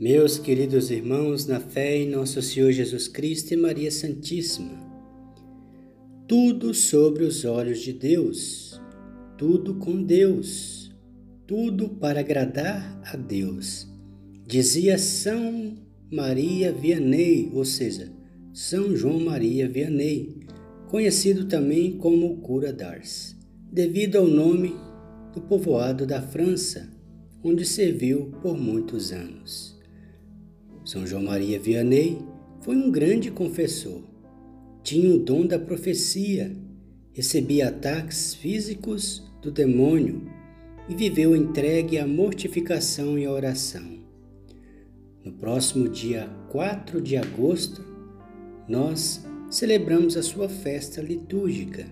Meus queridos irmãos, na fé em nosso Senhor Jesus Cristo e Maria Santíssima, tudo sobre os olhos de Deus, tudo com Deus, tudo para agradar a Deus. Dizia São Maria Vianney, ou seja, São João Maria Vianney, conhecido também como Cura d'Ars, devido ao nome do povoado da França, onde serviu por muitos anos. São João Maria Vianney foi um grande confessor. Tinha o dom da profecia, recebia ataques físicos do demônio e viveu entregue à mortificação e à oração. No próximo dia 4 de agosto, nós celebramos a sua festa litúrgica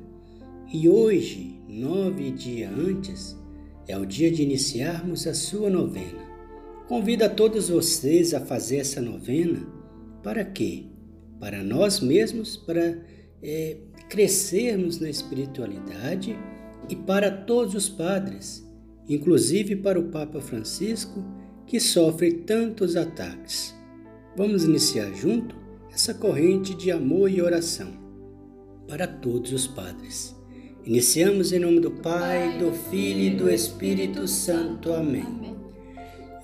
e hoje, nove dias antes, é o dia de iniciarmos a sua novena. Convido a todos vocês a fazer essa novena. Para quê? Para nós mesmos, para é, crescermos na espiritualidade e para todos os padres, inclusive para o Papa Francisco, que sofre tantos ataques. Vamos iniciar junto essa corrente de amor e oração para todos os padres. Iniciamos em nome do Pai, do Filho e do Espírito Santo. Amém.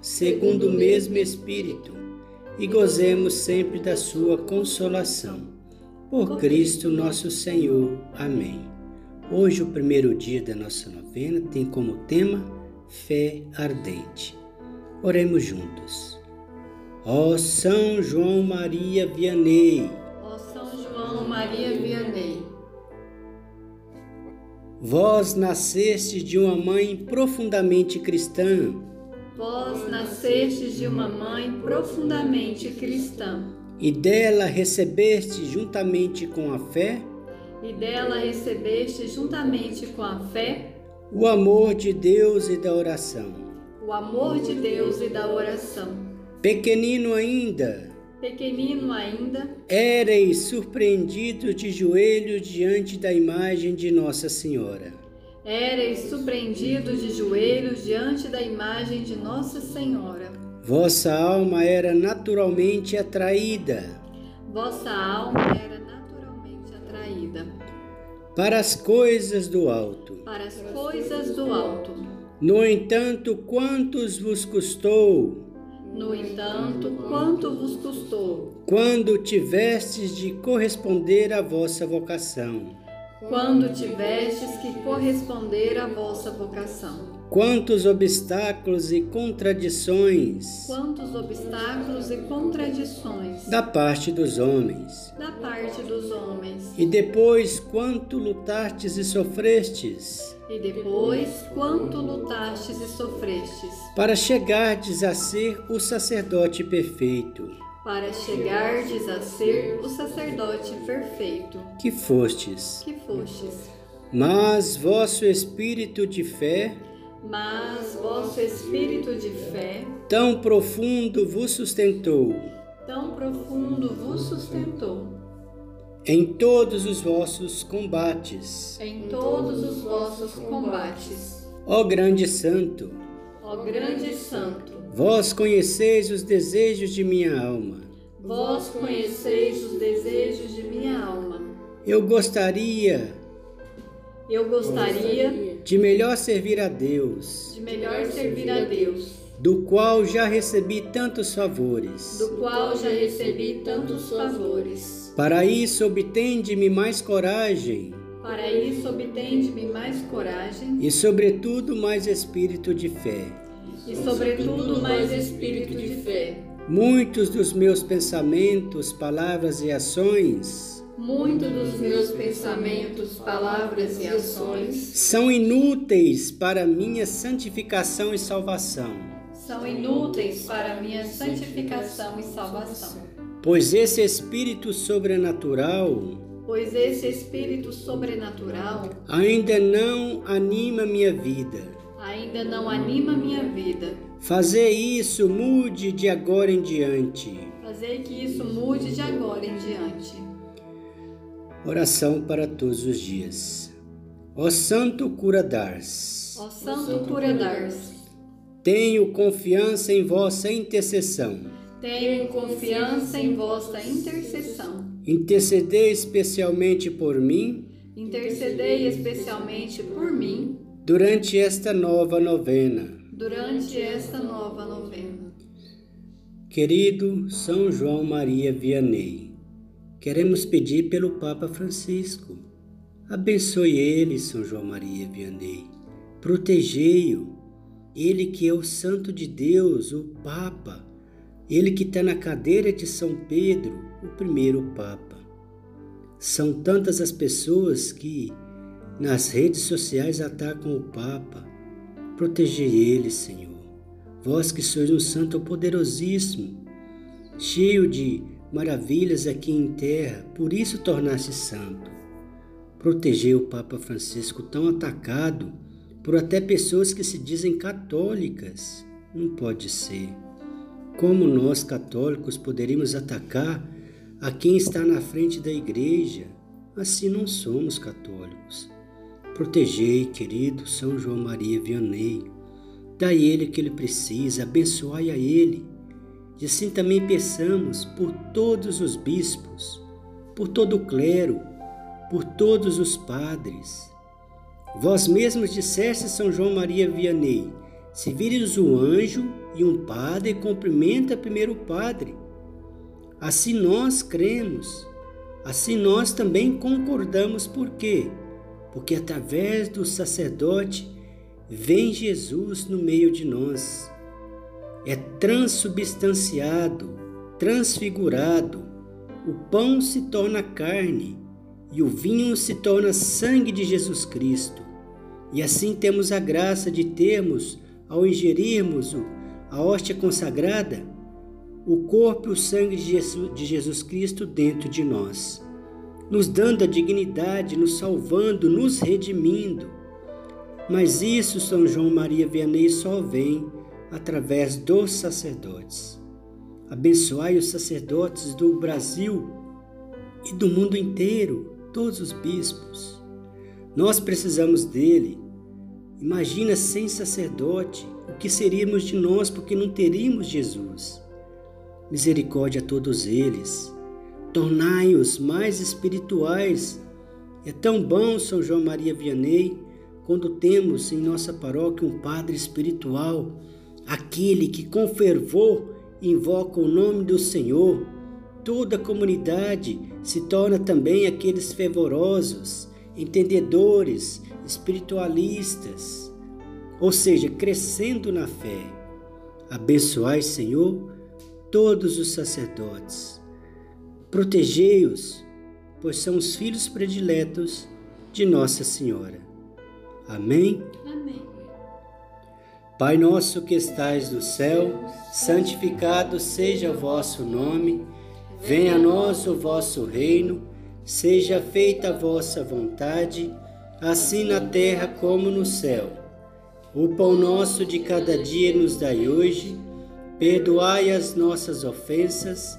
segundo o mesmo Espírito, e gozemos sempre da Sua consolação. Por Cristo nosso Senhor. Amém. Hoje, o primeiro dia da nossa novena, tem como tema Fé Ardente. Oremos juntos. Ó São João Maria Vianney. Ó São João Maria Vianney. Vós nasceste de uma mãe profundamente cristã Vós nascestes de uma mãe profundamente cristã. E dela recebeste juntamente com a fé. E dela recebeste juntamente com a fé. O amor de Deus e da oração. O amor de Deus e da oração. Pequenino ainda. Pequenino ainda. Éreis surpreendido de joelhos diante da imagem de Nossa Senhora Éreis surpreendidos de joelhos diante da imagem de Nossa Senhora. Vossa alma era naturalmente atraída. Vossa alma era naturalmente atraída. Para as coisas do alto. Para as coisas do alto. No entanto, quantos vos custou? No entanto, quanto vos custou? Quando tivestes de corresponder à vossa vocação quando tivestes que corresponder à vossa vocação. Quantos obstáculos e contradições! Quantos obstáculos e contradições! Da parte dos homens. Da parte dos homens. E depois quanto lutastes e sofrestes! E depois quanto lutastes e sofrestes! Para chegardes a ser o sacerdote perfeito para chegardes a ser o sacerdote perfeito que fostes. Que fostes. Mas vosso espírito de fé, mas vosso espírito de fé, tão profundo vos sustentou, tão profundo vos sustentou. Em todos os vossos combates, em todos os vossos combates. Ó grande santo, ó grande santo, Vós conheceis os desejos de minha alma. Vós conheceis os desejos de minha alma. Eu gostaria. Eu gostaria de melhor servir a Deus. De melhor servir a Deus. Do qual já recebi tantos favores. Do qual já recebi tantos favores. Para isso obtende-me mais coragem. Para isso obtende-me mais coragem. E sobretudo mais espírito de fé e, sobretudo, mais espírito de fé. Muitos dos meus pensamentos, palavras e ações. Muitos dos meus pensamentos, palavras e ações são inúteis para minha santificação e salvação. são inúteis para minha santificação e salvação. Pois esse espírito sobrenatural pois esse espírito sobrenatural ainda não anima minha vida. Ainda não anima minha vida. Fazer isso mude de agora em diante. Fazer que isso mude de agora em diante. Oração para todos os dias. Ó Santo Cura Dars. Ó Santo Cura Dars. Tenho confiança em vossa intercessão. Tenho confiança em vossa intercessão Intercedei especialmente por mim. Intercedei especialmente por mim. Durante esta nova novena. Durante esta nova novena. Querido São João Maria Vianney, queremos pedir pelo Papa Francisco. Abençoe ele, São João Maria Vianney. Protegei-o. Ele que é o Santo de Deus, o Papa. Ele que está na cadeira de São Pedro, o primeiro Papa. São tantas as pessoas que nas redes sociais atacam o Papa. Protegei ele, Senhor. Vós que sois um santo poderosíssimo, cheio de maravilhas aqui em terra, por isso tornaste santo. Protegei o Papa Francisco tão atacado por até pessoas que se dizem católicas. Não pode ser. Como nós católicos poderíamos atacar a quem está na frente da igreja. Assim não somos católicos. Protegei, querido São João Maria Vianney. Dai ele o que ele precisa, abençoai a ele. E assim também peçamos por todos os bispos, por todo o clero, por todos os padres. Vós mesmos disseste, São João Maria Vianney, se vires um anjo e um padre, cumprimenta primeiro o padre. Assim nós cremos, assim nós também concordamos, por quê? Porque através do sacerdote vem Jesus no meio de nós. É transubstanciado, transfigurado, o pão se torna carne e o vinho se torna sangue de Jesus Cristo. E assim temos a graça de termos, ao ingerirmos a hóstia consagrada, o corpo e o sangue de Jesus, Cristo dentro de nós, nos dando a dignidade, nos salvando, nos redimindo. Mas isso São João Maria Vianney só vem através dos sacerdotes. Abençoai os sacerdotes do Brasil e do mundo inteiro, todos os bispos. Nós precisamos dele. Imagina sem sacerdote o que seríamos de nós porque não teríamos Jesus misericórdia a todos eles. Tornai-os mais espirituais. É tão bom, São João Maria Vianney, quando temos em nossa paróquia um padre espiritual, aquele que com fervor invoca o nome do Senhor. Toda a comunidade se torna também aqueles fervorosos, entendedores, espiritualistas, ou seja, crescendo na fé. Abençoai, Senhor, todos os sacerdotes. Protegei-os, pois são os filhos prediletos de Nossa Senhora. Amém? Amém. Pai nosso que estais no céu, santificado seja o vosso nome, venha a nós o vosso reino, seja feita a vossa vontade, assim na terra como no céu. O pão nosso de cada dia nos dai hoje, Perdoai as nossas ofensas,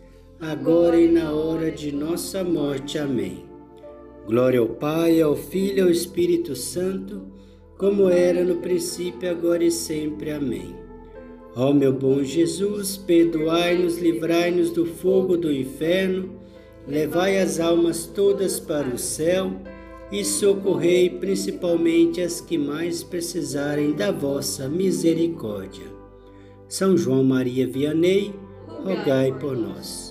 agora e na hora de nossa morte. Amém. Glória ao Pai, ao Filho e ao Espírito Santo, como era no princípio, agora e sempre. Amém. Ó meu bom Jesus, perdoai-nos, livrai-nos do fogo do inferno, levai as almas todas para o céu e socorrei principalmente as que mais precisarem da vossa misericórdia. São João Maria Vianney, rogai por nós.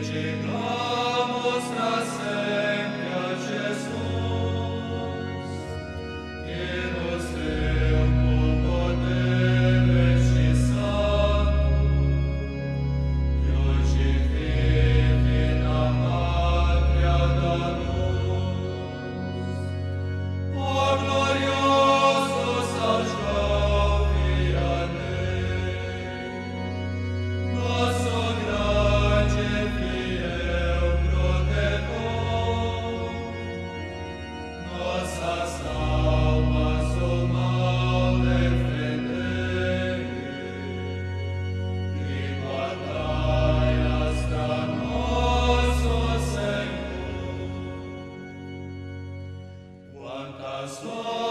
Virgin As long